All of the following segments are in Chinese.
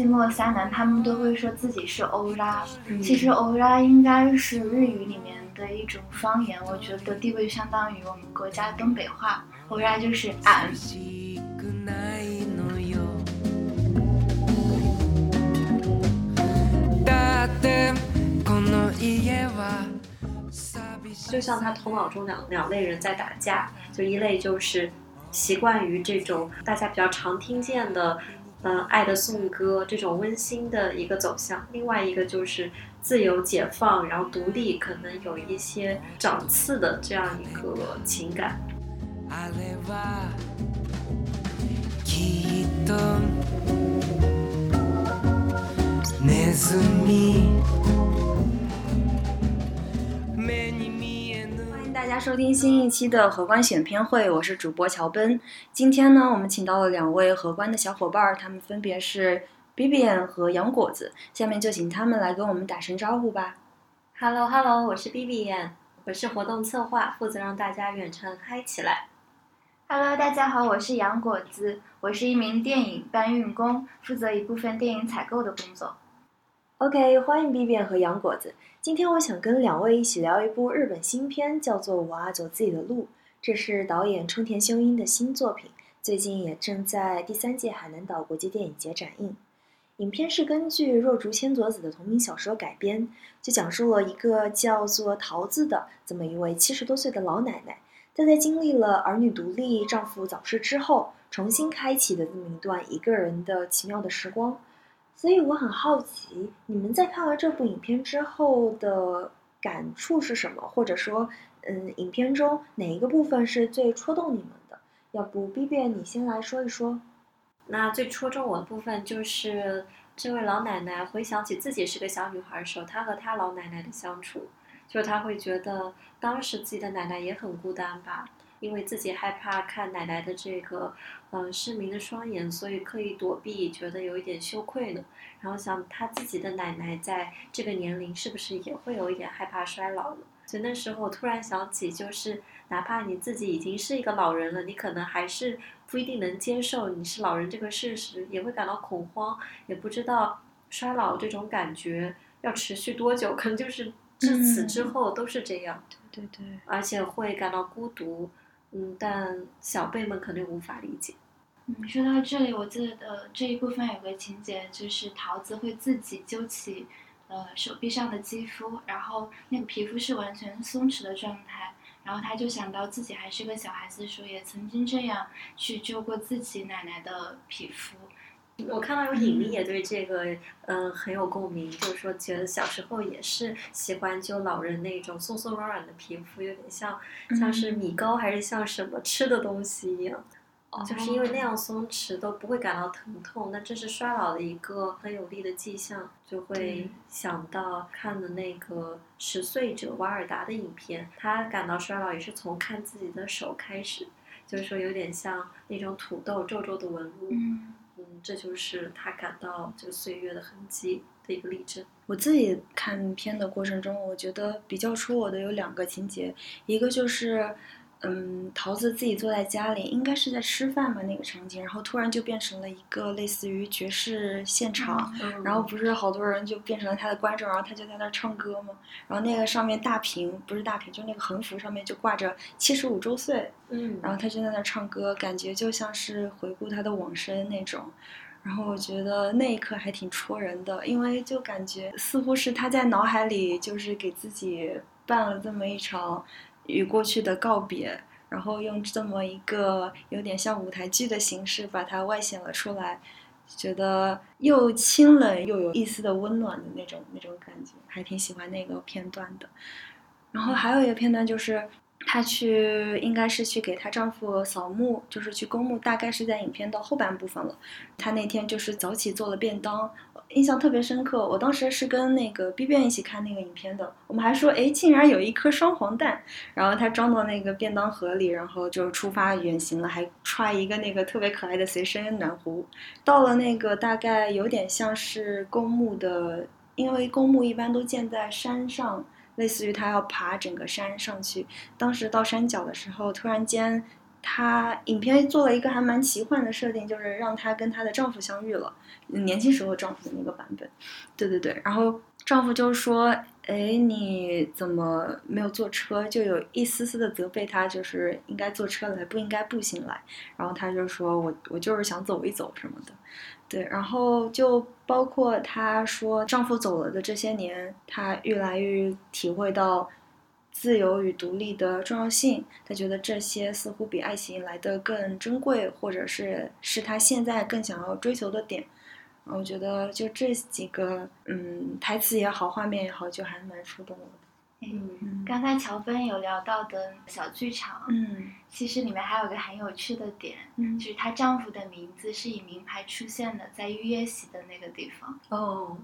寂寞三男，他们都会说自己是欧拉。嗯其实欧拉应该是日语里面的一种方言，我觉得地位相当于我们国家东北话。欧拉就是俺。しくないのよだってこの家は寂しい就像他头脑中两两类人在打架，就一类就是习惯于这种大家比较常听见的， 嗯、爱的颂歌这种温馨的一个走向；另外一个就是自由解放，然后独立，可能有一些长刺的这样一个情感。大家收听新一期的荷官选片会，我是主播乔奔。今天呢，我们请到了两位荷官的小伙伴儿，他们分别是 Bibian 和杨果子。下面就请他们来跟我们打声招呼吧。Hello Hello，我是 B B 燕，我是活动策划，负责让大家远程嗨起来。Hello，大家好，我是杨果子，我是一名电影搬运工，负责一部分电影采购的工作。OK，欢迎 Bibian 和杨果子。今天我想跟两位一起聊一部日本新片，叫做《我啊走自己的路》。这是导演冲田修一的新作品，最近也正在第三届海南岛国际电影节展映。影片是根据若竹千佐子的同名小说改编，就讲述了一个叫做桃子的这么一位七十多岁的老奶奶，她在经历了儿女独立、丈夫早逝之后，重新开启的这么一段一个人的奇妙的时光。所以我很好奇，你们在看完这部影片之后的感触是什么？或者说，嗯，影片中哪一个部分是最戳动你们的？要不 B B 你先来说一说。那最戳中我的部分就是这位老奶奶回想起自己是个小女孩的时候，她和她老奶奶的相处，就是她会觉得当时自己的奶奶也很孤单吧，因为自己害怕看奶奶的这个嗯、呃失明的双眼，所以刻意躲避，觉得有一点羞愧呢。然后想他自己的奶奶在这个年龄是不是也会有一点害怕衰老呢？所以那时候我突然想起，就是哪怕你自己已经是一个老人了，你可能还是不一定能接受你是老人这个事实，也会感到恐慌，也不知道衰老这种感觉要持续多久，可能就是至此之后都是这样，对对对，而且会感到孤独。嗯，但小辈们肯定无法理解。嗯，说到这里，我记得这一部分有个情节，就是桃子会自己揪起，呃，手臂上的肌肤，然后那个皮肤是完全松弛的状态，然后他就想到自己还是个小孩子的时候，也曾经这样去揪过自己奶奶的皮肤。我看到有影迷也对这个嗯很有共鸣，就是说觉得小时候也是喜欢就老人那种松松软软的皮肤，有点像像是米糕还是像什么吃的东西一样。就是因为那样松弛都不会感到疼痛，那这是衰老的一个很有力的迹象，就会想到看的那个十岁者瓦尔达的影片，他感到衰老也是从看自己的手开始，就是说有点像那种土豆皱皱的纹路，嗯嗯，这就是他感到这个岁月的痕迹的一个例证。我自己看片的过程中，我觉得比较戳我的有两个情节，一个就是。嗯，桃子自己坐在家里，应该是在吃饭吧那个场景，然后突然就变成了一个类似于爵士现场，嗯然后不是好多人就变成了他的观众，然后他就在那儿唱歌嘛。然后那个上面大屏不是大屏，就那个横幅上面就挂着七十五周岁，嗯，然后他就在那儿唱歌，感觉就像是回顾他的往生那种。然后我觉得那一刻还挺戳人的，因为就感觉似乎是他在脑海里就是给自己办了这么一场与过去的告别，然后用这么一个有点像舞台剧的形式把它外显了出来，觉得又清冷又有一丝的温暖的那种那种感觉，还挺喜欢那个片段的。然后还有一个片段就是。她去应该是去给她丈夫扫墓，就是去公墓，大概是在影片的后半部分了。她那天就是早起做了便当，印象特别深刻。我当时是跟那个 B 变一起看那个影片的，我们还说，哎，竟然有一颗双黄蛋，然后她装到那个便当盒里，然后就出发远行了，还揣一个那个特别可爱的随身暖壶。到了那个大概有点像是公墓的，因为公墓一般都建在山上。类似于他要爬整个山上去，当时到山脚的时候，突然间她影片做了一个还蛮奇幻的设定，就是让她跟她的丈夫相遇了，年轻时候丈夫的那个版本。对对对，然后丈夫就说：“哎，你怎么没有坐车？”就有一丝丝的责备她，就是应该坐车来，不应该步行来。然后她就说：“我我就是想走一走什么的。”对，然后就包括她说丈夫走了的这些年，她越来越体会到自由与独立的重要性。她觉得这些似乎比爱情来的更珍贵，或者是是她现在更想要追求的点。然后我觉得就这几个，嗯，台词也好，画面也好，就还蛮触动我的。嗯，刚才乔芬有聊到的小剧场，嗯。其实里面还有个很有趣的点，嗯。就是她丈夫的名字是以名牌出现的，在预约席的那个地方。哦，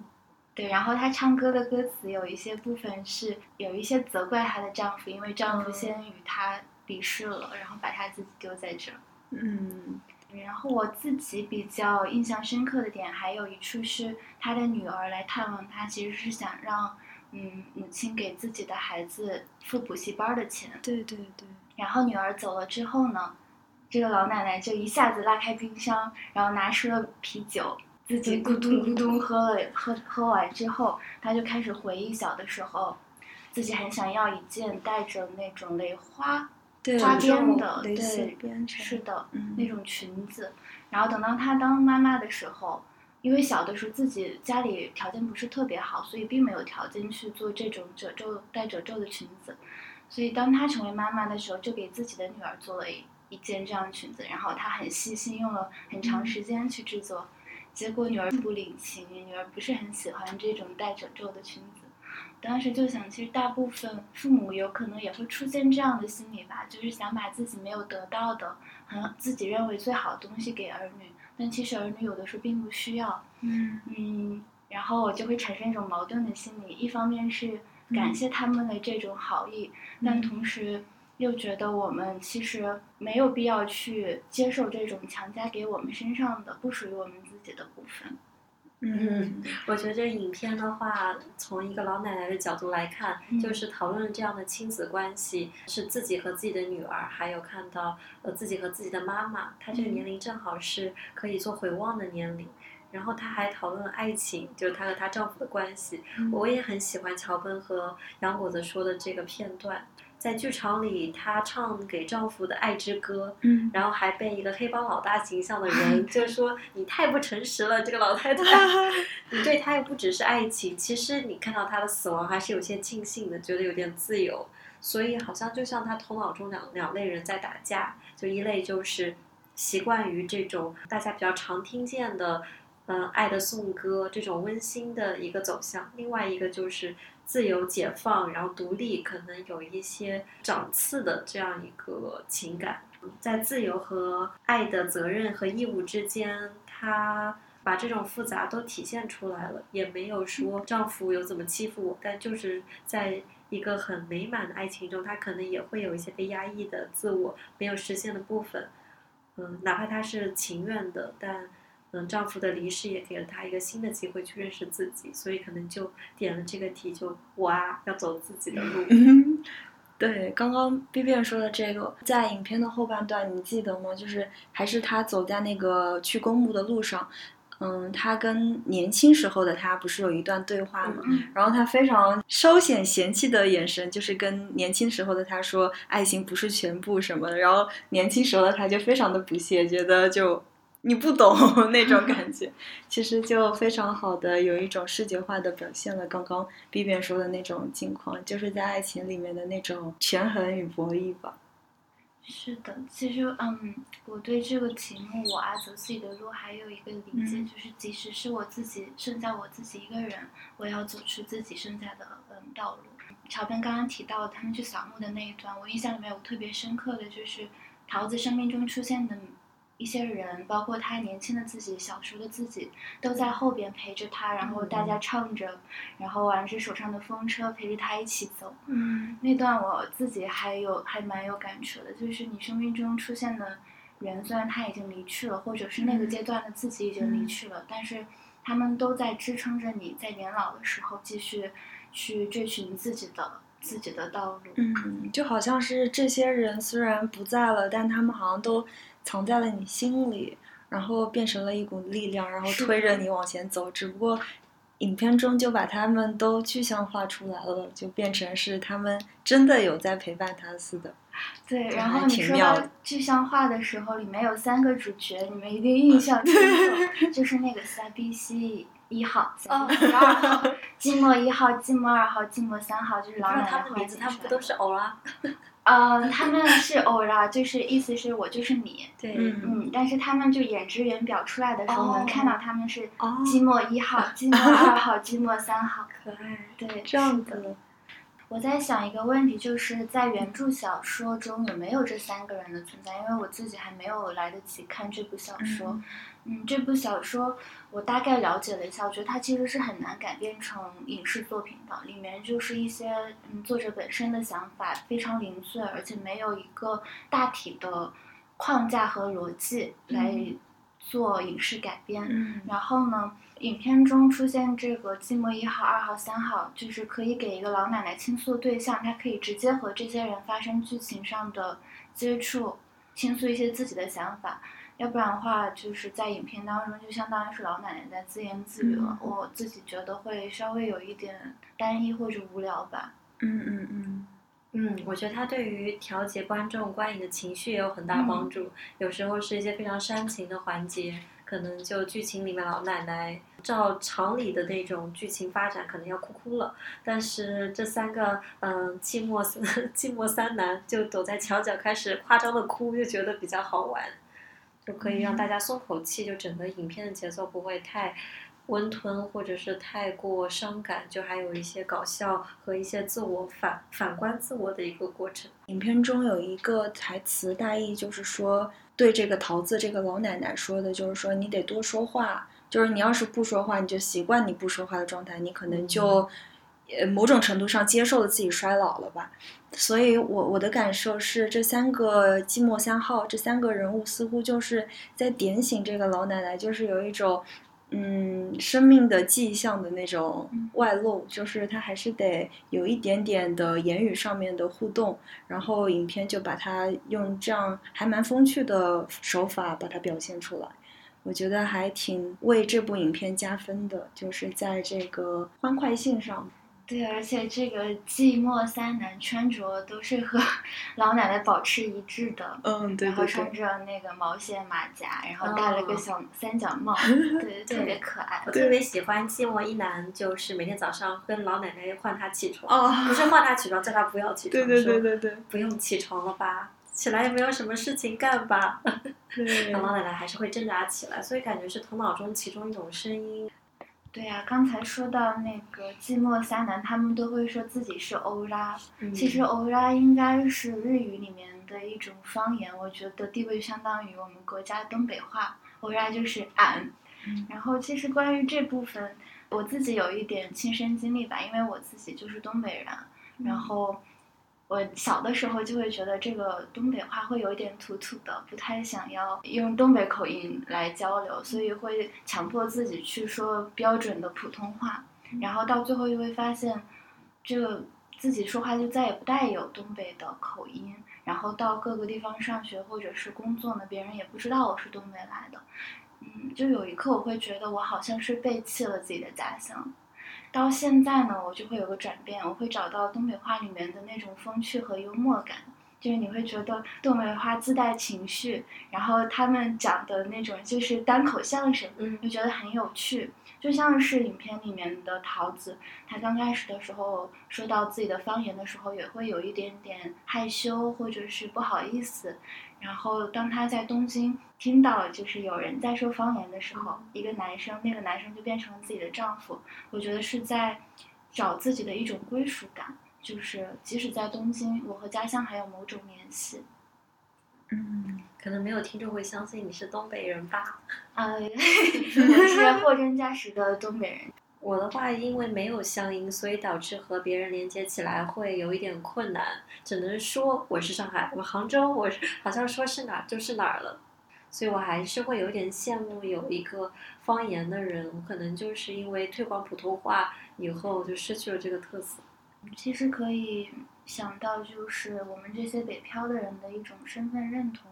对，然后她唱歌的歌词有一些部分是有一些责怪她的丈夫，因为丈夫嗯。先与她离世了，然后把她自己丢在这儿。嗯。然后我自己比较印象深刻的点，还有一处是她的女儿来探望她，其实是想让嗯母亲给自己的孩子付补习班的钱。对对对，然后女儿走了之后呢，这个老奶奶就一下子拉开冰箱，然后拿出了啤酒，自己咕咚咕咚喝了喝喝完之后，她就开始回忆小的时候，自己很想要一件带着那种蕾花花边的，对，是的，嗯那种裙子。然后等到她当妈妈的时候，因为小的时候自己家里条件不是特别好，所以并没有条件去做这种褶皱带褶皱的裙子。所以当她成为妈妈的时候，就给自己的女儿做了一一件这样的裙子，然后她很细心，用了很长时间去制作。结果女儿不领情，女儿不是很喜欢这种带褶皱的裙子。当时就想，其实大部分父母有可能也会出现这样的心理吧，就是想把自己没有得到的、很自己认为最好的东西给儿女，但其实儿女有的时候并不需要。嗯嗯，然后我就会产生一种矛盾的心理，一方面是感谢他们的这种好意，但同时又觉得我们其实没有必要去接受这种强加给我们身上的不属于我们自己的部分。嗯我觉得这影片的话，从一个老奶奶的角度来看，嗯就是讨论这样的亲子关系，是自己和自己的女儿，还有看到呃自己和自己的妈妈，她这个嗯年龄正好是可以做回望的年龄。然后她还讨论了爱情，就是她和她丈夫的关系。嗯我也很喜欢乔奔和杨果子说的这个片段，在剧场里，她唱给丈夫的《爱之歌》，嗯然后还被一个黑帮老大形象的 人就说你太不诚实了，这个老太太，你对他又不只是爱情，其实你看到他的死亡还是有些庆幸的，觉得有点自由，所以好像就像她头脑中两两类人在打架，就一类就是习惯于这种大家比较常听见的。嗯，爱的颂歌这种温馨的一个走向，另外一个就是自由解放，然后独立，可能有一些长刺的这样一个情感。在自由和爱的责任和义务之间，她把这种复杂都体现出来了，也没有说丈夫有怎么欺负我，但就是在一个很美满的爱情中，她可能也会有一些被压抑的自我没有实现的部分。嗯，哪怕她是情愿的，但嗯，丈夫的离世也给了她一个新的机会去认识自己，所以可能就点了这个题，就我啊要走自己的路。嗯，对，刚刚 B B 说的这个，在影片的后半段，你记得吗？就是还是她走在那个去公墓的路上，嗯，他跟年轻时候的他不是有一段对话吗？嗯然后他非常稍显嫌弃的眼神，就是跟年轻时候的他说爱情不是全部什么的，然后年轻时候的他就非常的不屑，觉得就你不懂 那种感觉，其实就非常好的有一种视觉化的表现了刚刚 B B 说的那种境况，就是在爱情里面的那种权衡与博弈吧。是的，其实嗯，我对这个题目“我爱走自己的路”还有一个理解，嗯就是即使是我自己剩下我自己一个人，我也要走出自己剩下的嗯道路。乔本刚刚提到他们去扫墓的那一段，我印象里面有特别深刻的就是桃子生命中出现的一些人，包括他年轻的自己、小时候的自己，都在后边陪着他，然后大家唱着，然后玩着手上的风车，陪着他一起走。嗯那段我自己还有还蛮有感触的，就是你生命中出现的人，虽然他已经离去了，或者是那个阶段的自己已经离去了，但是他们都在支撑着你在年老的时候继续去追寻自己的自己的道路。嗯，就好像是这些人虽然不在了，但他们好像都藏在了你心里，然后变成了一股力量，然后推着你往前走。只不过影片中就把他们都具象化出来了，就变成是他们真的有在陪伴他似的。对，然后你说到具象化的时候，里面有三个主角，你们一定印象深刻，就是那个萨比西一号、萨比西二号、寂寞一号、寂寞二号、寂寞三号，就是不是老奶奶他们名字，他们不都是欧啦？呃，他们是偶然，就是意思是我就是你，对，嗯嗯，但是他们就演职员表出来的时候，能看到他们是哦寂寞一号、寂寞二号、寂寞三号。可爱。对，这样是的。子，我在想一个问题，就是在原著小说中有没有这三个人的存在？因为我自己还没有来得及看这部小说。嗯嗯，这部小说我大概了解了一下，我觉得它其实是很难改编成影视作品的。里面就是一些嗯作者本身的想法非常零碎，而且没有一个大体的框架和逻辑来嗯做影视改编。嗯然后呢，影片中出现这个寂寞一号、二号、三号，就是可以给一个老奶奶倾诉的对象，她可以直接和这些人发生剧情上的接触，倾诉一些自己的想法。要不然的话，就是在影片当中，就相当于是老奶奶在自言自语了。嗯我自己觉得会稍微有一点单一或者无聊吧。嗯嗯嗯嗯，我觉得它对于调节观众观影的情绪也有很大帮助。有时候是一些非常煽情的环节，可能就剧情里面老奶奶照常理的那种剧情发展，可能要哭哭了。但是这三个嗯寂寞三 寂寞三男就躲在墙角开始夸张的哭，就觉得比较好玩，就可以让大家松口气，就整个影片的节奏不会太。温吞或者是太过伤感，就还有一些搞笑和一些自我反反观自我的一个过程。影片中有一个台词，大意就是说，对这个桃子这个老奶奶说的，就是说你得多说话，就是你要是不说话，你就习惯你不说话的状态，你可能就，呃，某种程度上接受了自己衰老了吧。所以我我的感受是，这三个寂寞三号这三个人物似乎就是在点醒这个老奶奶，就是有一种。嗯，生命的迹象的那种外露，就是她还是得有一点点的言语上面的互动，然后影片就把它用这样还蛮风趣的手法把它表现出来，我觉得还挺为这部影片加分的，就是在这个欢快性上。对，而且这个寂寞三男穿着都是和 老奶奶保持一致的。嗯，对然后穿着那个毛线马甲，然后戴了个哦小三角帽，对，特别可爱我。特别喜欢寂寞一男，就是每天早上跟老奶奶换他起床，哦不是换他起床，叫他不要起床，对对对对不用起床了吧，起来也没有什么事情干吧，对然后老奶奶还是会挣扎起来，所以感觉是头脑中其中一种声音。对呀、刚才说到那个寂寞三男，他们都会说自己是欧拉，嗯其实欧拉应该是日语里面的一种方言，我觉得地位相当于我们国家东北话，欧拉就是俺。嗯然后其实关于这部分，我自己有一点亲身经历吧，因为我自己就是东北人，然后我小的时候就会觉得这个东北话会有一点土土的，不太想要用东北口音来交流，所以会强迫自己去说标准的普通话，然后到最后就会发现，这个自己说话就再也不带有东北的口音，然后到各个地方上学或者是工作呢，别人也不知道我是东北来的，嗯，就有一刻我会觉得我好像是背弃了自己的家乡。到现在呢，我就会有个转变，我会找到东北话里面的那种风趣和幽默感，就是你会觉得东北话自带情绪，然后他们讲的那种就是单口相声，嗯就觉得很有趣。就像是影片里面的桃子，她刚开始的时候说到自己的方言的时候，也会有一点点害羞或者是不好意思。然后当他在东京听到就是有人在说方言的时候，一个男生，那个男生就变成了自己的丈夫。我觉得是在找自己的一种归属感，就是即使在东京，我和家乡还有某种联系。嗯，可能没有听众会相信你是东北人吧？呃，我是货真价实的东北人。我的话，因为没有乡音，所以导致和别人连接起来会有一点困难，只能说我是上海，我杭州，我好像说是哪就是哪儿了，所以我还是会有点羡慕有一个方言的人，可能就是因为推广普通话以后就失去了这个特色。其实可以想到，就是我们这些北漂的人的一种身份认同。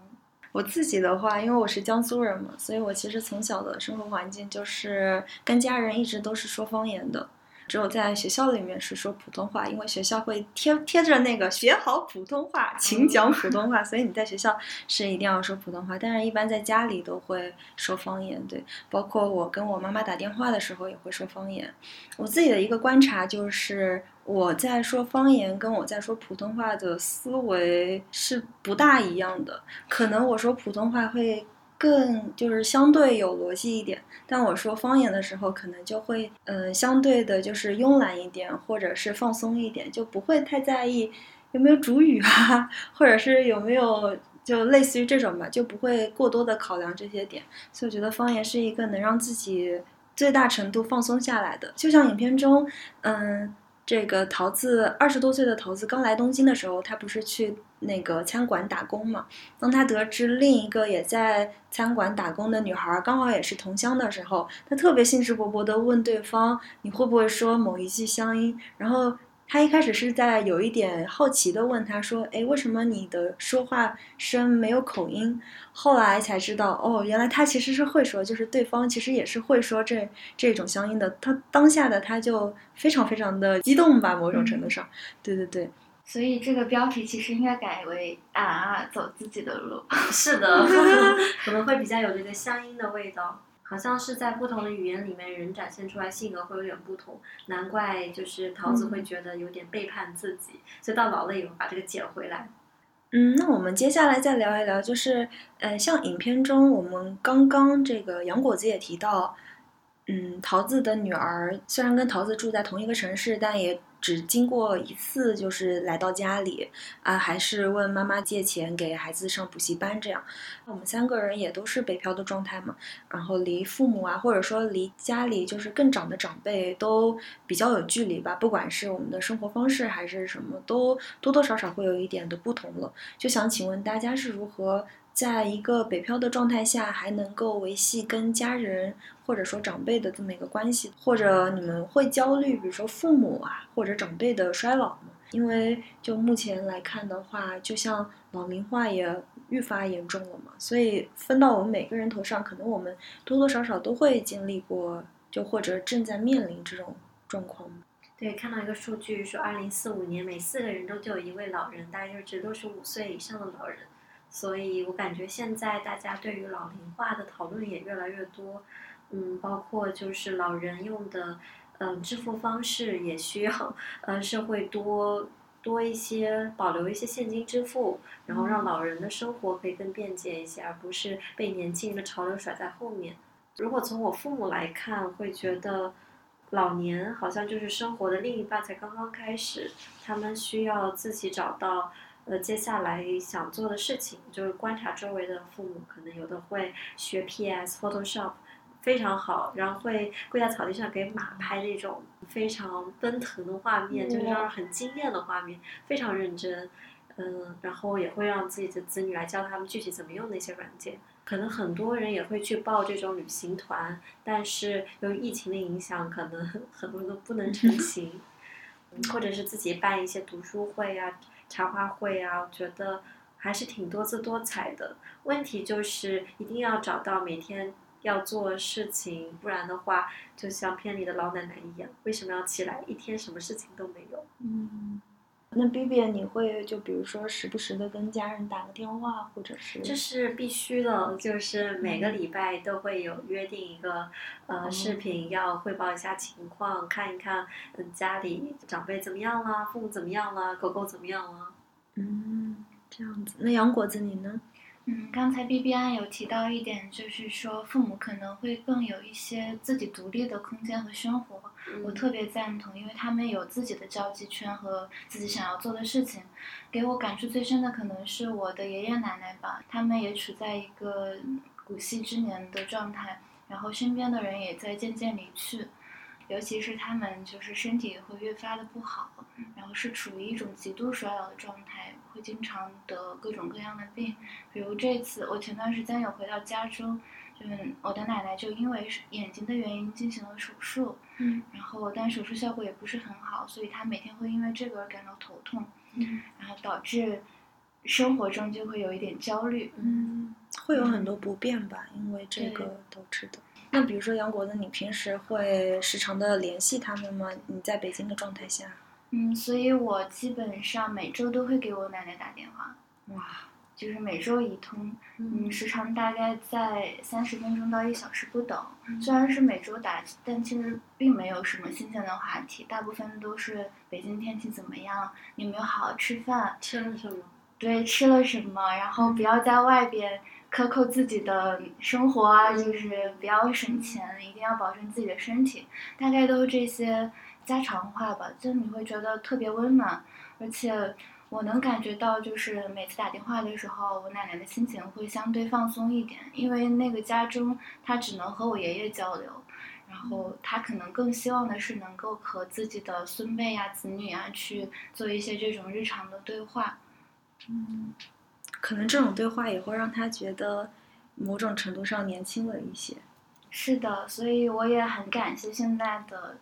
我自己的话，因为我是江苏人嘛，所以我其实从小的生活环境就是跟家人一直都是说方言的。只有在学校里面是说普通话，因为学校会贴贴着那个学好普通话，请讲普通话，所以你在学校是一定要说普通话。但是，一般在家里都会说方言，对，包括我跟我妈妈打电话的时候也会说方言。我自己的一个观察就是，我在说方言跟我在说普通话的思维是不大一样的。可能我说普通话会更就是相对有逻辑一点，但我说方言的时候，可能就会呃相对的就是慵懒一点，或者是放松一点，就不会太在意有没有主语啊，或者是有没有就类似于这种吧，就不会过多的考量这些点。所以我觉得方言是一个能让自己最大程度放松下来的，就像影片中，嗯。这个桃子二十多岁的桃子刚来东京的时候，他不是去那个餐馆打工嘛？当他得知另一个也在餐馆打工的女孩刚好也是同乡的时候，他特别兴致勃勃地问对方：“你会不会说某一句乡音？”然后他一开始是在有一点好奇的问他说：“哎，为什么你的说话声没有口音？”后来才知道，哦，原来他其实是会说，就是对方其实也是会说这这种乡音的。他当下的他就非常非常的激动吧，某种程度上，对对对。所以这个标题其实应该改为“啊啊，走自己的路”。是的，可能会比较有这个乡音的味道。好像是在不同的语言里面，人展现出来性格会有点不同，难怪就是桃子会觉得有点背叛自己，所以到老了以后把这个捡回来。嗯，那我们接下来再聊一聊，就是呃，像影片中我们刚刚这个杨果子也提到，嗯，桃子的女儿虽然跟桃子住在同一个城市，但也只经过一次，就是来到家里啊，还是问妈妈借钱给孩子上补习班这样。我们三个人也都是北漂的状态嘛，然后离父母啊，或者说离家里就是更长的长辈都比较有距离吧。不管是我们的生活方式还是什么，都多多少少会有一点的不同了。就想请问大家是如何在一个北漂的状态下，还能够维系跟家人或者说长辈的这么一个关系？或者你们会焦虑，比如说父母啊或者长辈的衰老吗？因为就目前来看的话，就像老龄化也愈发严重了嘛，所以分到我们每个人头上，可能我们多多少少都会经历过，就或者正在面临这种状况。对，看到一个数据说，二零四五年每四个人中就有一位老人，大概就是指六十五岁以上的老人。所以我感觉现在大家对于老龄化的讨论也越来越多，嗯，包括就是老人用的，嗯，支付方式也需要，呃，社会多多一些保留一些现金支付，然后让老人的生活可以更便捷一些，而不是被年轻人的潮流甩在后面。如果从我父母来看，会觉得。老年好像就是生活的另一半才刚刚开始，他们需要自己找到呃接下来想做的事情，就是观察周围的父母，可能有的会学 PS、Photoshop，非常好，然后会跪在草地上给马拍那种非常奔腾的画面，就是让人很惊艳的画面，非常认真，嗯，然后也会让自己的子女来教他们具体怎么用那些软件。可能很多人也会去报这种旅行团，但是由于疫情的影响，可能 很多人都不能 成行，或者是自己办一些读书会啊、茶话会啊，我觉得还是挺多姿多彩的。问题就是一定要找到每天要做事情，不然的话，就像片里的老奶奶一样，为什么要起来一天什么事情都没有？嗯。那 B B，你会就比如说时不时的跟家人打个电话，或者是？这是必须的，就是每个礼拜都会有约定一个呃视频，要汇报一下情况，看一看嗯家里长辈怎么样了，父母怎么样了，狗狗怎么样了。嗯，这样子。那杨果子你呢？嗯，刚才 B B I 有提到一点，就是说父母可能会更有一些自己独立的空间和生活，我特别赞同，因为他们有自己的交际圈和自己想要做的事情。给我感触最深的可能是我的爷爷奶奶吧，他们也处在一个古稀之年的状态，然后身边的人也在渐渐离去，尤其是他们就是身体会越发的不好，然后是处于一种极度衰老的状态。会经常得各种各样的病，比如这次我前段时间有回到家中，就是我的奶奶就因为是眼睛的原因进行了手术，嗯然后但手术效果也不是很好，所以她每天会因为这个而感到头痛，嗯然后导致生活中就会有一点焦虑。嗯，会有很多不便吧，因为这个导致的。那比如说杨果子，你平时会时常的联系他们吗？你在北京的状态下，嗯，所以我基本上每周都会给我奶奶打电话，哇，就是每周一通，嗯，时长大概在三十分钟到一小时不等。虽然是每周打，但其实并没有什么新鲜的话题，大部分都是北京天气怎么样，你有没有好好吃饭，吃了什么？对，吃了什么，然后不要在外边克扣自己的生活啊，就是不要省钱，一定要保证自己的身体，大概都是这些家常话吧，就你会觉得特别温暖，而且我能感觉到，就是每次打电话的时候，我奶奶的心情会相对放松一点，因为那个家中她只能和我爷爷交流。然后她可能更希望的是能够和自己的孙辈啊、子女啊去做一些这种日常的对话。嗯可能这种对话也会让她觉得某种程度上年轻了一些。是的，所以我也很感谢现在的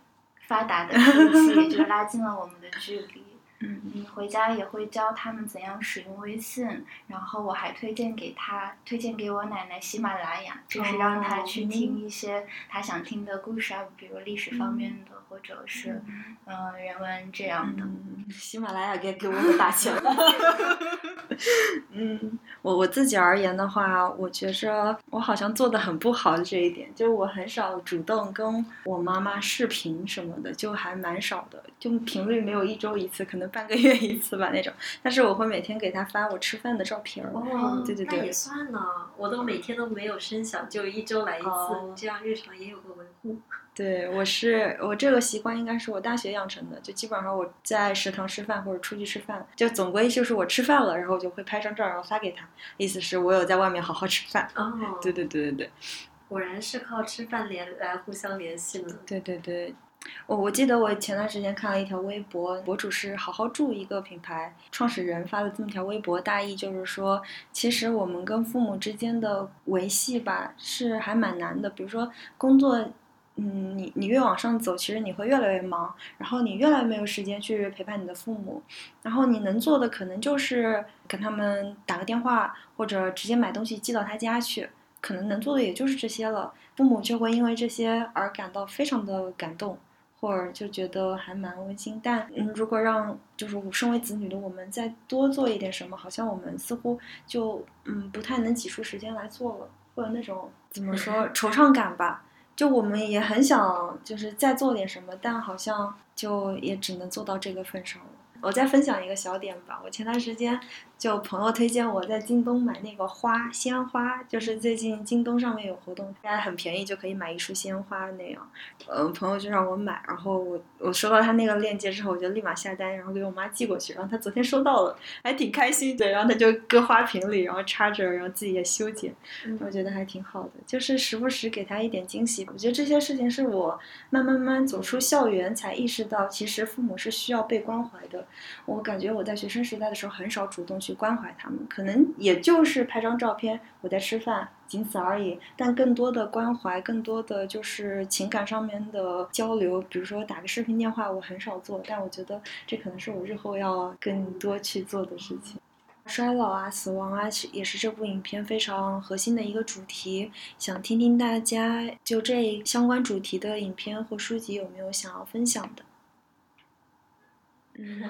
发达的科技，就拉近了我们的距离。嗯你，回家也会教他们怎样使用微信，然后我还推荐给他，推荐给我奶奶喜马拉雅，就是让他去哦听一些他想听的故事啊，比如历史方面的，或者是嗯、呃人文这样的。嗯，喜马拉雅给给我们打钱了。嗯，我我自己而言的话，我觉着我好像做的很不好的这一点，就是我很少主动跟我妈妈视频什么的，就还蛮少的，就频率没有一周一次，可能半个月一次吧那种。但是我会每天给他发我吃饭的照片儿。哦，对对对那也算呢。我都每天都没有声响，就一周来一次，哦这样日常也有个维护。对，我是我这个习惯应该是我大学养成的，就基本上我在食堂吃饭或者出去吃饭，就总归就是我吃饭了，然后我就会拍张照然后发给他，意思是我有在外面好好吃饭。哦，对对对对对果然是靠吃饭联来互相联系呢。对对对，我我记得我前段时间看了一条微博，博主是好好住一个品牌创始人发了这么条微博，大意就是说，其实我们跟父母之间的维系吧是还蛮难的，比如说工作。嗯，你你越往上走，其实你会越来越忙，然后你越来越没有时间去陪伴你的父母，然后你能做的可能就是跟他们打个电话，或者直接买东西寄到他家去，可能能做的也就是这些了。父母就会因为这些而感到非常的感动，或者就觉得还蛮温馨。但嗯，如果让就是我身为子女的我们再多做一点什么，好像我们似乎就嗯不太能挤出时间来做了，会有那种怎么说 惆怅感吧。就我们也很想就是再做点什么，但好像就也只能做到这个份上了。我再分享一个小点吧，我前段时间就朋友推荐我在京东买那个花鲜花，就是最近京东上面有活动，大家很便宜就可以买一束鲜花那样。嗯，朋友就让我买，然后我我收到他那个链接之后，我就立马下单，然后给我妈寄过去，然后她昨天收到了，还挺开心的，然后她就搁花瓶里，然后插着，然后自己也修剪，我觉得还挺好的，就是时不时给她一点惊喜。我觉得这些事情是我慢慢慢走出校园才意识到，其实父母是需要被关怀的。我感觉我在学生时代的时候很少主动关怀他们，可能也就是拍张照片，我在吃饭，仅此而已。但更多的关怀，更多的就是情感上面的交流，比如说打个视频电话，我很少做，但我觉得这可能是我日后要更多去做的事情。衰老啊，死亡啊，是也是这部影片非常核心的一个主题。想听听大家就这相关主题的影片或书籍有没有想要分享的？嗯，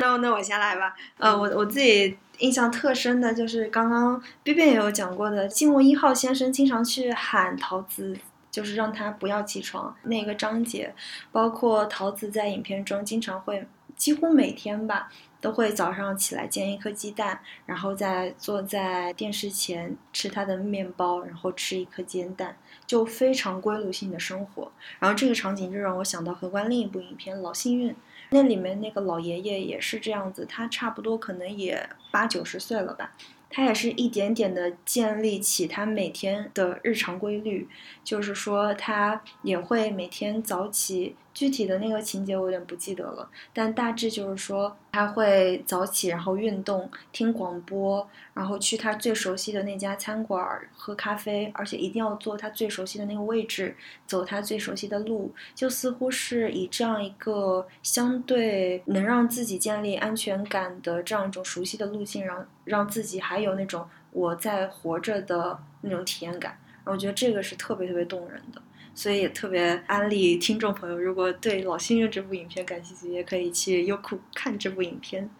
那那我先来吧。呃，我我自己印象特深的就是刚刚 B B 也有讲过的，季莫一号先生经常去喊桃子，就是让他不要起床那个章节，包括桃子在影片中经常会，几乎每天吧。都会早上起来煎一颗鸡蛋，然后再坐在电视前吃他的面包，然后吃一颗煎蛋，就非常规律性的生活。然后这个场景就让我想到荷官另一部影片《老幸运》，那里面那个老爷爷也是这样子，他差不多可能也八九十岁了吧。他也是一点点的建立起他每天的日常规律，就是说他也会每天早起具体的那个情节我有点不记得了，但大致就是说他会早起，然后运动，听广播，然后去他最熟悉的那家餐馆喝咖啡，而且一定要坐他最熟悉的那个位置，走他最熟悉的路，就似乎是以这样一个相对能让自己建立安全感的这样一种熟悉的路径，让让自己还有那种我在活着的那种体验感。我觉得这个是特别特别动人的，所以也特别安利听众朋友，如果对《老星月》这部影片感兴趣，也可以去优酷看这部影片。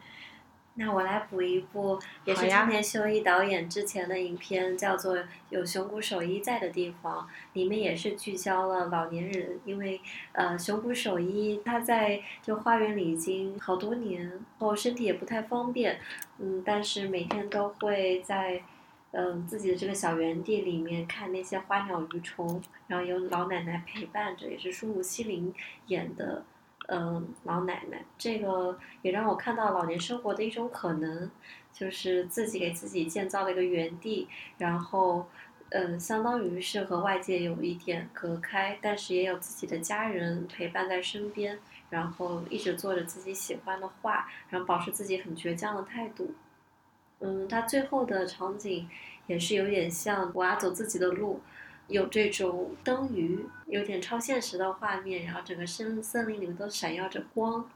那我来补一部，也是好呀金田秀一导演之前的影片，叫做《有熊谷守一在的地方》，里面也是聚焦了老年人，因为呃，熊谷守一他在就花园里已经好多年，后身体也不太方便，嗯，但是每天都会在。嗯，自己的这个小园地里面看那些花鸟鱼虫，然后有老奶奶陪伴着，也是舒鲁西林演的，嗯，老奶奶，这个也让我看到老年生活的一种可能，就是自己给自己建造了一个园地，然后，嗯，相当于是和外界有一点隔开，但是也有自己的家人陪伴在身边，然后一直做着自己喜欢的画，然后保持自己很倔强的态度。嗯，它最后的场景也是有点像我要走自己的路，有这种灯鱼，有点超现实的画面，然后整个森森林里面都闪耀着光，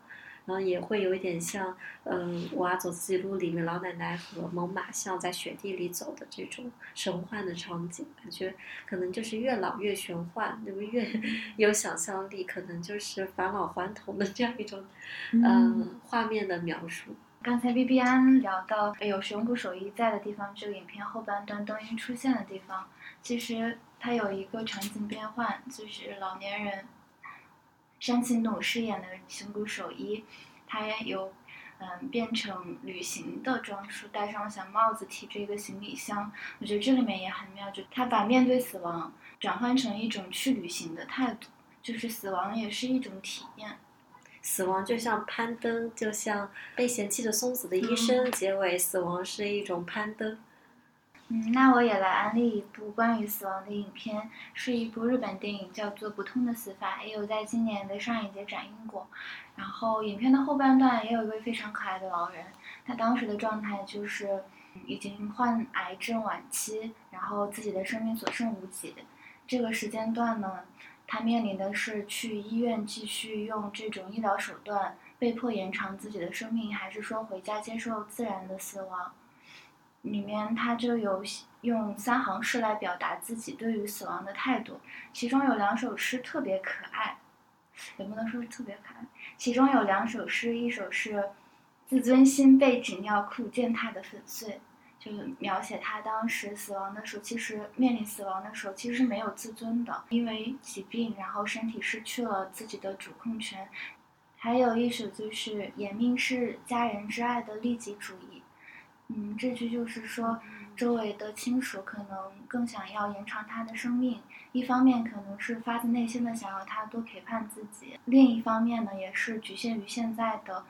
然后也会有一点像，嗯，我要走自己路里面老奶奶和猛犸象在雪地里走的这种神幻的场景，感觉可能就是越老越玄幻，那么越有想象力，可能就是返老还童的这样一种，嗯，画面的描述。刚才 B B 安聊到有熊谷守一在的地方，这个影片后半段灯音出现的地方，其实它有一个场景变换，就是老年人山崎努饰演的熊谷守一，他也有嗯变成旅行的装束，戴上了小帽子，提着一个行李箱。我觉得这里面也很妙，就他把面对死亡转换成一种去旅行的态度，就是死亡也是一种体验。死亡就像攀登，就像被嫌弃的松子的一生。结尾，死亡是一种攀登。嗯，那我也来安利一部关于死亡的影片，是一部日本电影，叫做《不痛的死法》，也有在今年的上影节展映过。然后影片的后半段也有一位非常可爱的老人，他当时的状态就是嗯已经患癌症晚期，然后自己的生命所剩无几。这个时间段呢，他面临的是去医院继续用这种医疗手段被迫延长自己的生命，还是说回家接受自然的死亡？里面他就有用三行诗来表达自己对于死亡的态度，其中有两首诗特别可爱，也不能说是特别可爱，其中有两首诗，一首是“自尊心被纸尿裤践踏的粉碎”，就是描写他当时死亡的时候，其实面临死亡的时候，其实是没有自尊的，因为疾病，然后身体失去了自己的主控权。还有一首就是“延命是家人之爱的利己主义”。嗯，这句就是说，周围的亲属可能更想要延长他的生命，一方面可能是发自内心的想要他多陪伴自己，另一方面呢，也是局限于现在的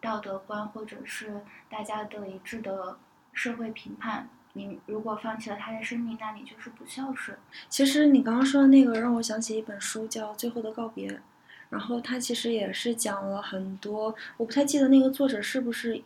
道德观或者是大家的一致的社会评判。你如果放弃了他的生命，那你就是不孝顺。其实你刚刚说的那个让我想起一本书，叫《最后的告别》，然后它其实也是讲了很多，我不太记得那个作者是不是，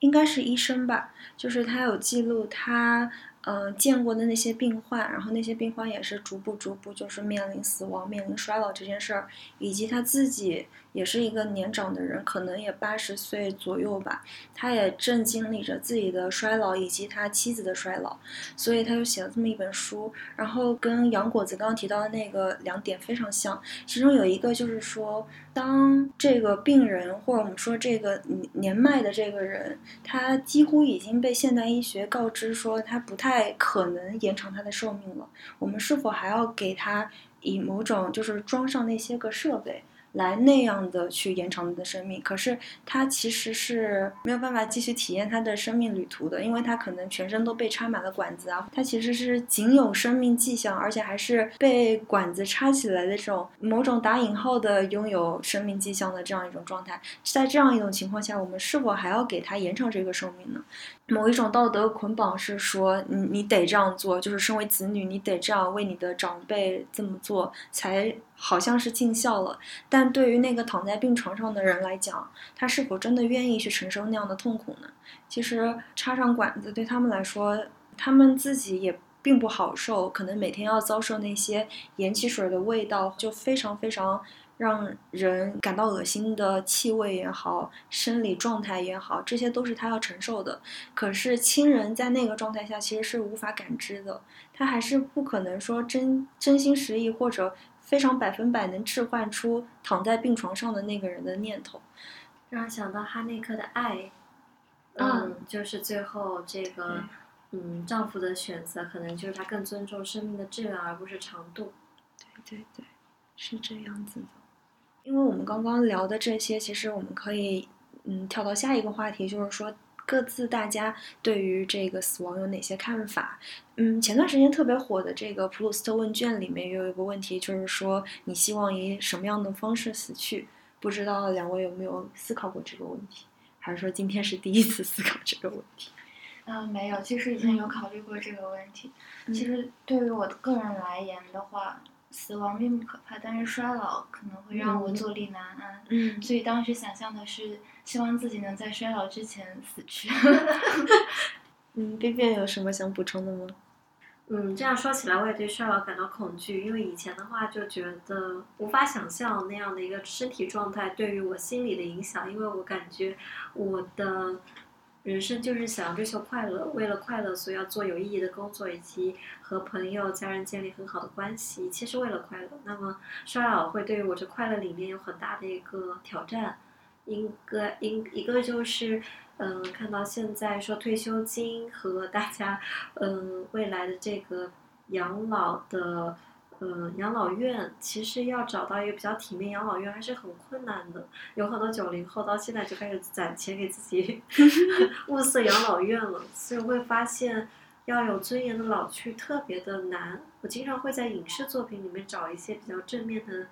应该是医生吧，就是他有记录他。嗯，见过的那些病患，然后那些病患也是逐步逐步就是面临死亡、面临衰老这件事儿，以及他自己也是一个年长的人，可能也八十岁左右吧，他也正经历着自己的衰老以及他妻子的衰老，所以他就写了这么一本书，然后跟杨果子刚刚提到的那个两点非常像，其中有一个就是说，当这个病人或者我们说这个年年迈的这个人，他几乎已经被现代医学告知说他不太。可能延长他的寿命了，我们是否还要给他以某种就是装上那些个设备，来那样的去延长他的生命？可是他其实是没有办法继续体验他的生命旅途的，因为他可能全身都被插满了管子啊，他其实是仅有生命迹象，而且还是被管子插起来的这种某种打引号的拥有生命迹象的这样一种状态。在这样一种情况下，我们是否还要给他延长这个寿命呢？某一种道德捆绑是说，你你得这样做，就是身为子女，你得这样为你的长辈这么做，才好像是尽孝了。但对于那个躺在病床上的人来讲，他是否真的愿意去承受那样的痛苦呢？其实插上管子对他们来说，他们自己也并不好受，可能每天要遭受那些盐汽水的味道，就非常非常。让人感到恶心的气味也好，生理状态也好，这些都是他要承受的。可是亲人在那个状态下其实是无法感知的，他还是不可能说真真心实意或者非常百分百能置换出躺在病床上的那个人的念头。让我想到哈内克的爱，嗯嗯，就是最后这个，嗯，丈夫的选择可能就是他更尊重生命的质量而不是长度。对对对，是这样子的。因为我们刚刚聊的这些，其实我们可以嗯跳到下一个话题，就是说各自大家对于这个死亡有哪些看法？嗯，前段时间特别火的这个普鲁斯特问卷里面有一个问题，就是说你希望以什么样的方式死去？不知道两位有没有思考过这个问题？还是说今天是第一次思考这个问题？嗯，没有，其实以前有考虑过这个问题。嗯其实对于我个人来言的话，死亡并不可怕，但是衰老可能会让我嗯坐立难安。嗯所以当时想象的是，希望自己能在衰老之前死去。嗯，，B B 有什么想补充的吗？嗯，这样说起来，我也对衰老感到恐惧，因为以前的话就觉得无法想象那样的一个身体状态对于我心理的影响，因为我感觉我的人生就是想追求快乐，为了快乐，所以要做有意义的工作，以及和朋友、家人建立很好的关系，一切是为了快乐。那么衰老会对于我这快乐理念有很大的一个挑战，一个一一个就是。嗯，看到现在说退休金和大家，嗯，未来的这个养老的，呃，养老院，其实要找到一个比较体面养老院还是很困难的。有很多九零后到现在就开始攒钱给自己 物色养老院了，所以会发现要有尊严的老去特别的难。我经常会在影视作品里面找一些比较正面的。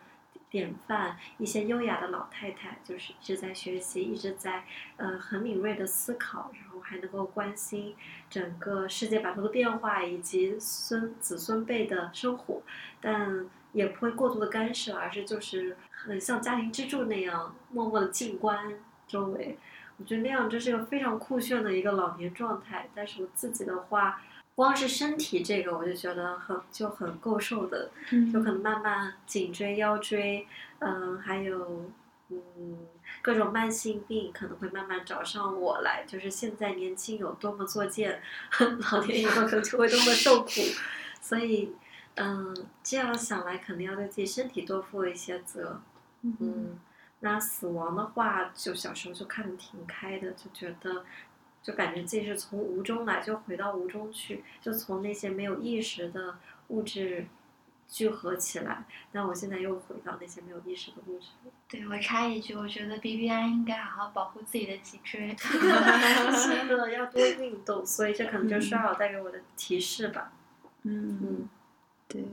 典范，一些优雅的老太太，就是一直在学习，一直在呃很敏锐的思考，然后还能够关心整个世界版图的变化以及孙子孙辈的生活，但也不会过度的干涉，而是就是很像家庭支柱那样默默的静观周围。我觉得那样就是一个非常酷炫的一个老年状态。但是我自己的话，光是身体这个我就觉得很就很够受的。就可能慢慢颈椎、腰椎，嗯，还有嗯各种慢性病可能会慢慢找上我来。就是现在年轻有多么作贱，老年以后可能就会多么受苦。所以，嗯，这样想来，肯定要对自己身体多负一些责。嗯，那死亡的话，就小时候就看的挺开的，就觉得。就感觉自己是从无中来，就回到无中去，就从那些没有意识的物质聚合起来。但我现在又回到那些没有意识的物质。对我插一句，我觉得 B B I 应该好好保护自己的脊椎。是的，要多运动，所以这可能就是衰老带给我的提示吧。嗯嗯，对，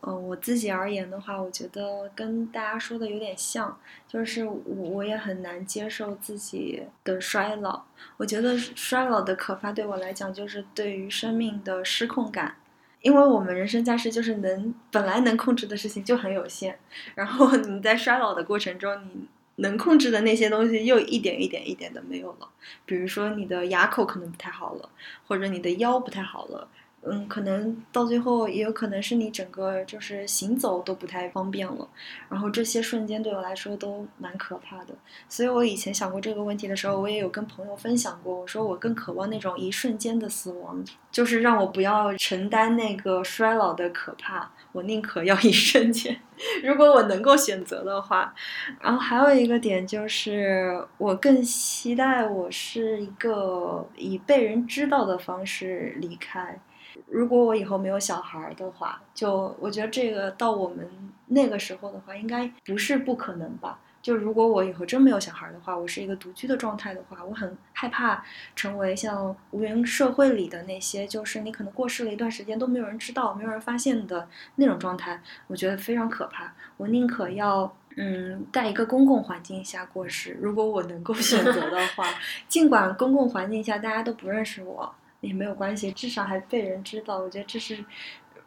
嗯，我自己而言的话，我觉得跟大家说的有点像，就是我我也很难接受自己的衰老。我觉得衰老的可怕对我来讲，就是对于生命的失控感。因为我们人生在世，就是能本来能控制的事情就很有限，然后你在衰老的过程中，你能控制的那些东西又一点一点一点的没有了。比如说你的牙口可能不太好了，或者你的腰不太好了。嗯，可能到最后也有可能是你整个就是行走都不太方便了，然后这些瞬间对我来说都蛮可怕的。所以我以前想过这个问题的时候，我也有跟朋友分享过，我说我更渴望那种一瞬间的死亡，就是让我不要承担那个衰老的可怕，我宁可要 一瞬间。如果我能够选择的话，然后还有一个点就是，我更期待我是一个以被人知道的方式离开。如果我以后没有小孩的话，就我觉得这个到我们那个时候的话，应该不是不可能吧。就如果我以后真没有小孩的话，我是一个独居的状态的话，我很害怕成为像无缘社会里的那些，就是你可能过世了一段时间都没有人知道、没有人发现的那种状态，我觉得非常可怕。我宁可要嗯，在一个公共环境下过世，如果我能够选择的话，尽管公共环境下大家都不认识我，也没有关系，至少还被人知道。我觉得这是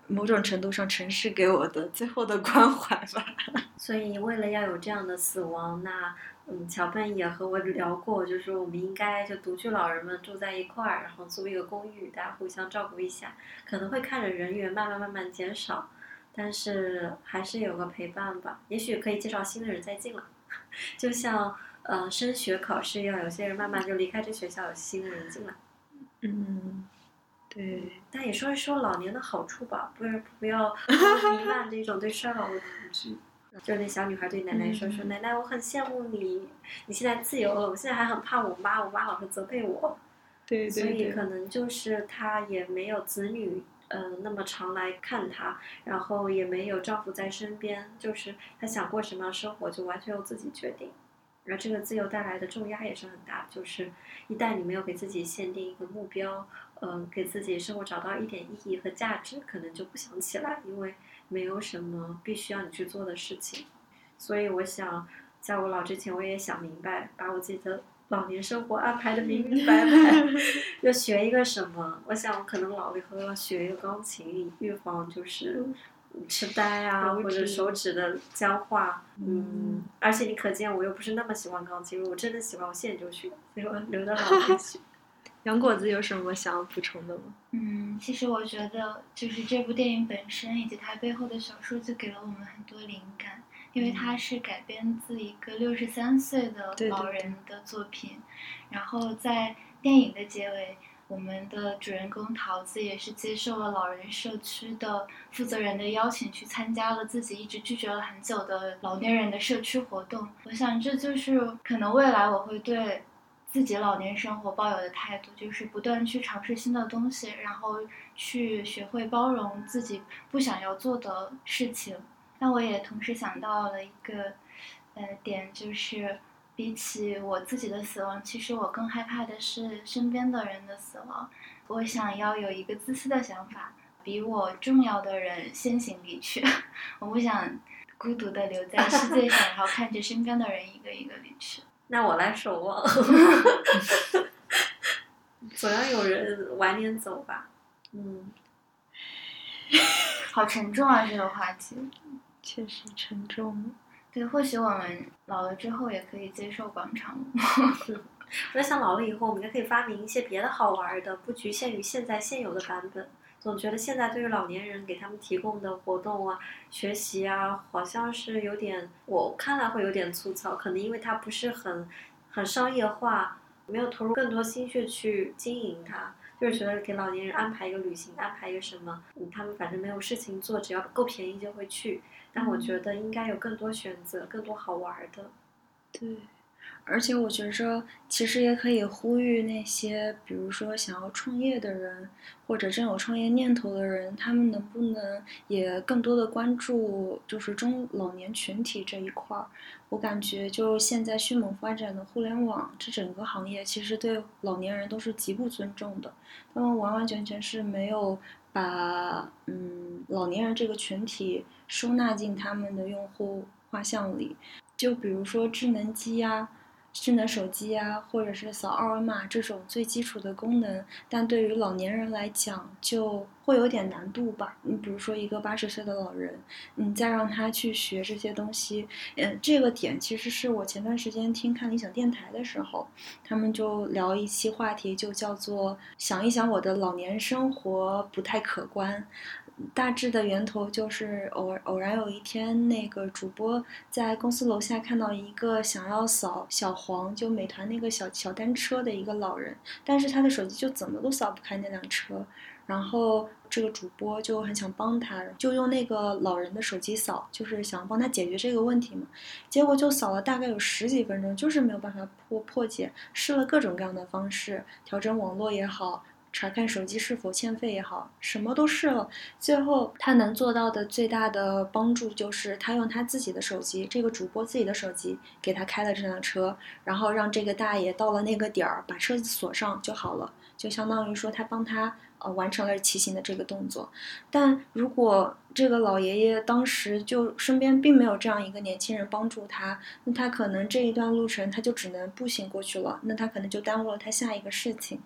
某种程度上城市给我的最后的关怀吧。所以为了要有这样的死亡，那嗯，乔笨也和我聊过，就是我们应该就独居老人们住在一块儿，然后租一个公寓，大家互相照顾一下，可能会看着人员慢慢慢慢减少。但是还是有个陪伴吧，也许可以介绍新的人再进来，就像呃升学考试一样，有些人慢慢就离开这学校，有新的人进来。嗯，对，但也说一说老年的好处吧，不是不要 弥漫这种对衰老的恐惧。就那小女孩对奶奶说：“说奶奶，我很羡慕你，你现在自由了，我现在还很怕我妈，我妈老是责备我。”对所以可能就是她也没有子女。嗯，那么常来看她，然后也没有丈夫在身边，就是她想过什么样生活就完全由自己决定，而这个自由带来的重压也是很大，就是一旦你没有给自己限定一个目标，嗯，给自己生活找到一点意义和价值，可能就不想起来，因为没有什么必须要你去做的事情。所以我想，在我老之前，我也想明白，把我自己的。老年生活安排的明明白白，要学一个什么？我想我可能老了以后要学一个钢琴，预防就是痴呆啊，或者手指的僵化。嗯，而且你可见我又不是那么喜欢钢琴，如果我真的喜欢，我现在就去，所以我留到老年去。杨果子有什么想要补充的吗？嗯，其实我觉得就是这部电影本身以及它背后的小说就给了我们很多灵感。因为它是改编自一个六十三岁的老人的作品，然后在电影的结尾，我们的主人公桃子也是接受了老人社区的负责人的邀请，去参加了自己一直拒绝了很久的老年人的社区活动。我想这就是可能未来我会对自己老年生活抱有的态度，就是不断去尝试新的东西，然后去学会包容自己不想要做的事情。那我也同时想到了一个，呃点，就是比起我自己的死亡，其实我更害怕的是身边的人的死亡。我想要有一个自私的想法，比我重要的人先行离去，我不想孤独的留在世界上，然后看着身边的人一个一个离去。那我来守望，总要有人晚点走吧。嗯，好沉重啊，这个话题。确实沉重。对，或许我们老了之后也可以接受广场舞。我在想，老了以后，我们也可以发明一些别的好玩的，不局限于现在现有的版本。总觉得现在对于老年人给他们提供的活动啊、学习啊，好像是有点，我看来会有点粗糙。可能因为它不是很很商业化，没有投入更多心血去经营它。就是觉得给老年人安排一个旅行，安排一个什么，嗯，他们反正没有事情做，只要够便宜就会去。但我觉得应该有更多选择，更多好玩的。对，而且我觉着其实也可以呼吁那些，比如说想要创业的人，或者真有创业念头的人，他们能不能也更多的关注就是中老年群体这一块儿？我感觉就现在迅猛发展的互联网，这整个行业其实对老年人都是极不尊重的，他们完完全全是没有把嗯老年人这个群体。收纳进他们的用户画像里，就比如说智能机呀、智能手机呀，或者是扫二维码这种最基础的功能，但对于老年人来讲就会有点难度吧。你比如说一个八十岁的老人，你再让他去学这些东西，嗯，这个点其实是我前段时间听看理想电台的时候，他们就聊一期话题，就叫做想一想我的老年生活不太可观。大致的源头就是偶偶然有一天，那个主播在公司楼下看到一个想要扫小黄，就美团那个小小单车的一个老人，但是他的手机就怎么都扫不开那辆车，然后这个主播就很想帮他，就用那个老人的手机扫，就是想帮他解决这个问题嘛。结果就扫了大概有十几分钟，就是没有办法破破解，试了各种各样的方式，调整网络也好。查看手机是否欠费也好，什么都试了，最后他能做到的最大的帮助就是他用他自己的手机，这个主播自己的手机给他开了这辆车，然后让这个大爷到了那个点儿把车子锁上就好了，就相当于说他帮他呃完成了骑行的这个动作。但如果这个老爷爷当时就身边并没有这样一个年轻人帮助他，那他可能这一段路程他就只能步行过去了，那他可能就耽误了他下一个事情。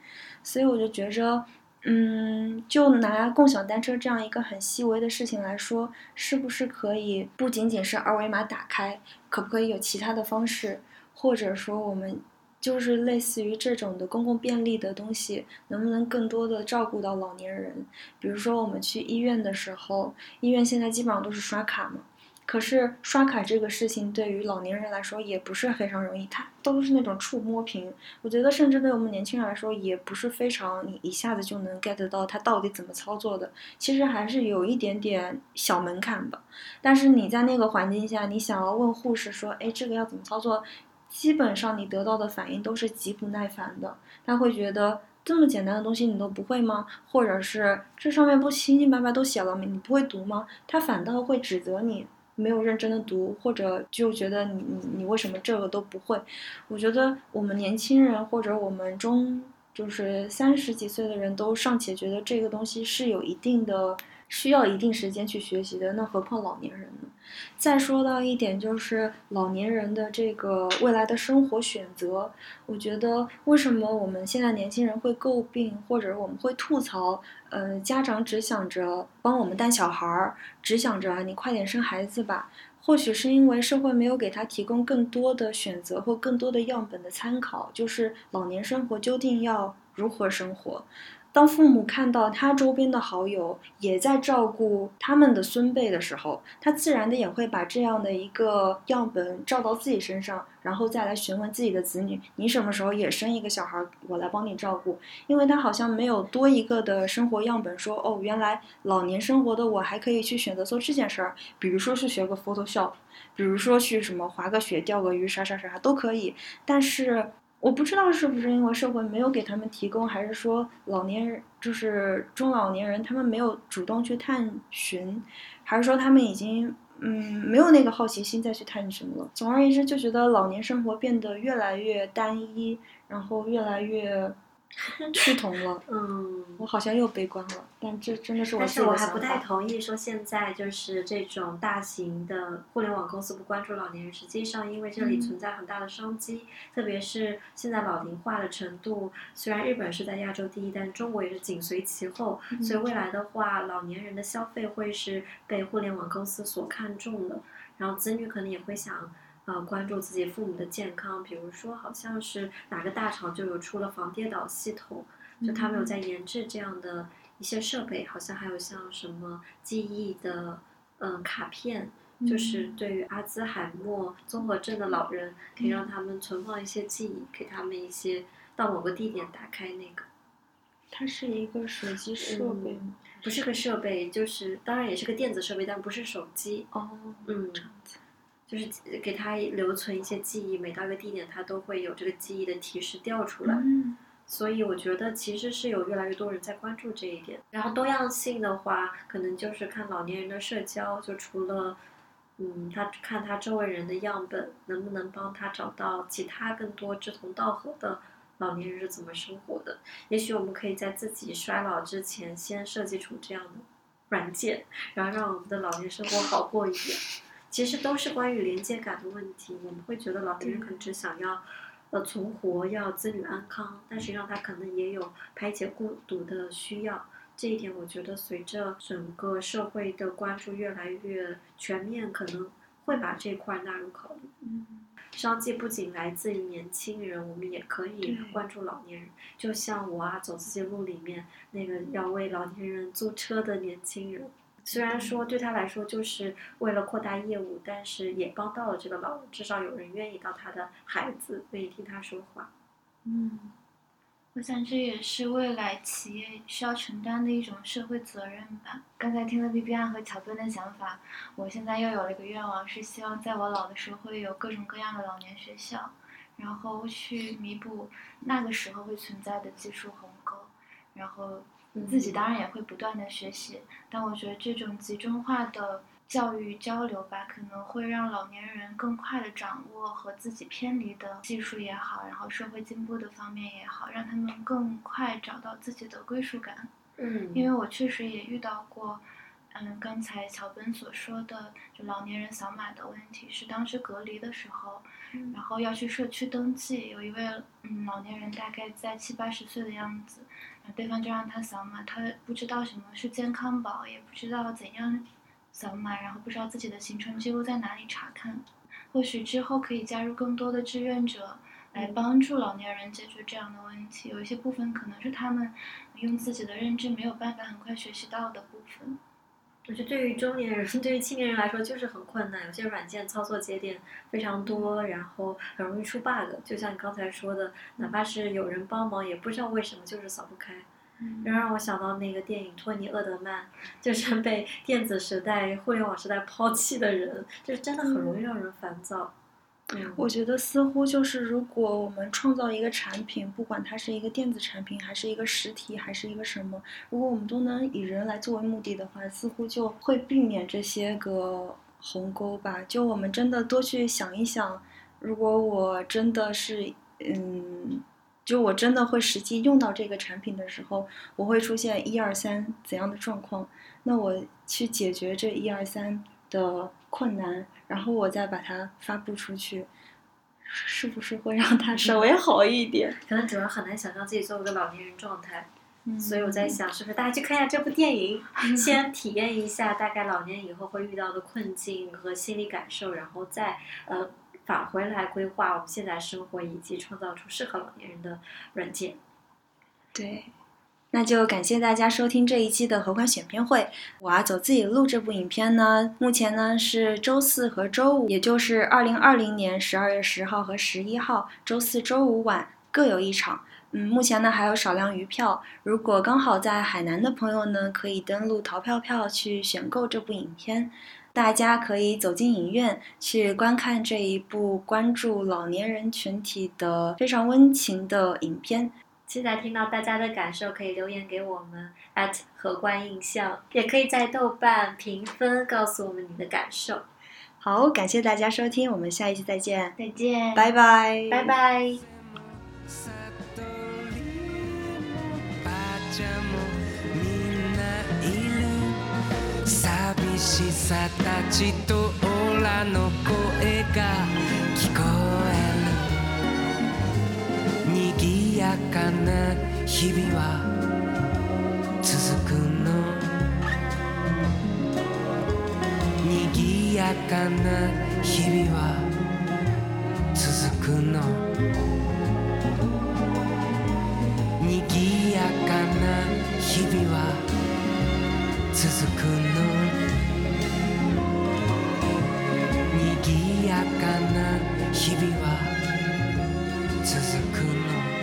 所以我就觉着。嗯，就拿共享单车这样一个很细微的事情来说，是不是可以不仅仅是二维码打开，可不可以有其他的方式，或者说我们就是类似于这种的公共便利的东西，能不能更多的照顾到老年人？比如说我们去医院的时候，医院现在基本上都是刷卡嘛。可是刷卡这个事情对于老年人来说也不是非常容易，它都是那种触摸屏。我觉得甚至对我们年轻人来说也不是非常你一下子就能 get 到它到底怎么操作的。其实还是有一点点小门槛的。但是你在那个环境下，你想要问护士说，哎，这个要怎么操作？基本上你得到的反应都是极不耐烦的。他会觉得这么简单的东西你都不会吗？或者是这上面不清清白白都写了吗？你不会读吗？他反倒会指责你。没有认真的读，或者就觉得你你你为什么这个都不会？我觉得我们年轻人或者我们中就是三十几岁的人都尚且觉得这个东西是有一定的。需要一定时间去学习的，那何况老年人呢？再说到一点，就是老年人的这个未来的生活选择，我觉得为什么我们现在年轻人会诟病，或者我们会吐槽，呃，家长只想着帮我们带小孩儿，只想着你快点生孩子吧。或许是因为社会没有给他提供更多的选择或更多的样本的参考，就是老年生活究竟要如何生活。当父母看到他周边的好友也在照顾他们的孙辈的时候，他自然的也会把这样的一个样本照到自己身上，然后再来询问自己的子女：“你什么时候也生一个小孩，我来帮你照顾？”因为他好像没有多一个的生活样本，说：“哦，原来老年生活的我还可以去选择做这件事儿，比如说去学个 Photoshop，比如说去什么滑个雪、钓个鱼，啥啥啥都可以。”但是。我不知道是不是因为社会没有给他们提供，还是说老年人就是中老年人他们没有主动去探寻，还是说他们已经嗯没有那个好奇心再去探寻了。总而言之，就觉得老年生活变得越来越单一，然后越来越。趋同了，嗯，我好像又悲观了，但这真的是我但是我还不太同意说现在就是这种大型的互联网公司不关注老年人，实际上因为这里存在很大的商机，特别是现在老龄化的程度，虽然日本是在亚洲第一，但中国也是紧随其后，所以未来的话，老年人的消费会是被互联网公司所看重的，然后子女可能也会想。呃，关注自己父母的健康，比如说，好像是哪个大厂就有出了防跌倒系统，就他们有在研制这样的一些设备，好像还有像什么记忆的，嗯，卡片，就是对于阿兹海默综合症的老人，可以让他们存放一些记忆，给他们一些到某个地点打开那个。它是一个手机设备吗？不是个设备，就是当然也是个电子设备，但不是手机。哦，嗯。就是给他留存一些记忆，每到一个地点，他都会有这个记忆的提示调出来。所以我觉得其实是有越来越多人在关注这一点。然后多样性的话，可能就是看老年人的社交，就除了，嗯，他看他周围人的样本，能不能帮他找到其他更多志同道合的老年人是怎么生活的。也许我们可以在自己衰老之前，先设计出这样的软件，然后让我们的老年生活好过一点。其实都是关于连接感的问题。我们会觉得老年人可能只想要，呃，存活，要子女安康，但实际上他可能也有排解孤独的需要。这一点，我觉得随着整个社会的关注越来越全面，可能会把这块纳入考虑。嗯，商机不仅来自于年轻人，我们也可以关注老年人。就像我啊，走自己路里面那个要为老年人租车的年轻人。虽然说对他来说就是为了扩大业务，但是也帮到了这个老人，至少有人愿意当他的孩子，愿意听他说话。嗯，我想这也是未来企业需要承担的一种社会责任吧。刚才听了 B B 安和乔顿的想法，我现在又有了一个愿望，是希望在我老的时候会有各种各样的老年学校，然后去弥补那个时候会存在的技术鸿沟，然后。自己当然也会不断的学习，但我觉得这种集中化的教育交流吧，可能会让老年人更快的掌握和自己偏离的技术也好，然后社会进步的方面也好，让他们更快找到自己的归属感。嗯，因为我确实也遇到过，嗯，刚才乔本所说的，就老年人扫码的问题，是当时隔离的时候，嗯然后要去社区登记，有一位嗯老年人大概在七八十岁的样子，对方就让他扫码，他不知道什么是健康宝，也不知道怎样扫码，然后不知道自己的行程记录在哪里查看。或许之后可以加入更多的志愿者，来嗯帮助老年人解决这样的问题。有一些部分可能是他们用自己的认知没有办法很快学习到的部分。我觉得对于中年人、对于青年人来说就是很困难，有些软件操作节点非常多，然后很容易出 bug。就像你刚才说的，哪怕是有人帮忙，也不知道为什么就是扫不开。嗯这让我想到那个电影《托尼·厄德曼》，就是被电子时代、互联网时代抛弃的人，就是真的很容易让人烦躁。嗯，我觉得似乎就是，如果我们创造一个产品，不管它是一个电子产品，还是一个实体，还是一个什么，如果我们都能以人来作为目的的话，似乎就会避免这些个鸿沟吧。就我们真的多去想一想，如果我真的是，嗯，就我真的会实际用到这个产品的时候，我会出现一二三怎样的状况，那我去解决这一二三的困难，然后我再把它发布出去，是不是会让它稍微好一点？可能主要很难想象自己作为一个老年人状态，嗯所以我在想，是不是大家去看一下这部电影，先体验一下大概老年以后会遇到的困境和心理感受，然后再呃返回来规划我们现在生活以及创造出适合老年人的软件。对，那就感谢大家收听这一期的合款选片会。我啊走自己录这部影片呢，目前呢是周四和周五，也就是二零二零年十二月十号和十一号，周四周五晚各有一场。嗯，目前呢还有少量余票，如果刚好在海南的朋友呢，可以登录淘票票去选购这部影片。大家可以走进影院去观看这一部关注老年人群体的非常温情的影片。期待听到大家的感受，可以留言给我们 at 荷官印象，也可以在豆瓣评分告诉我们你的感受。好，感谢大家收听，我们下一期再见，再见，拜拜，拜拜。悟りもばあちゃんもみんないる寂しさたちとオラの声が聞こえるに ぎやかな日々は続くの。にぎやかな日々は続くの。にぎやかな日々は続くの。にぎやかな日々は続くの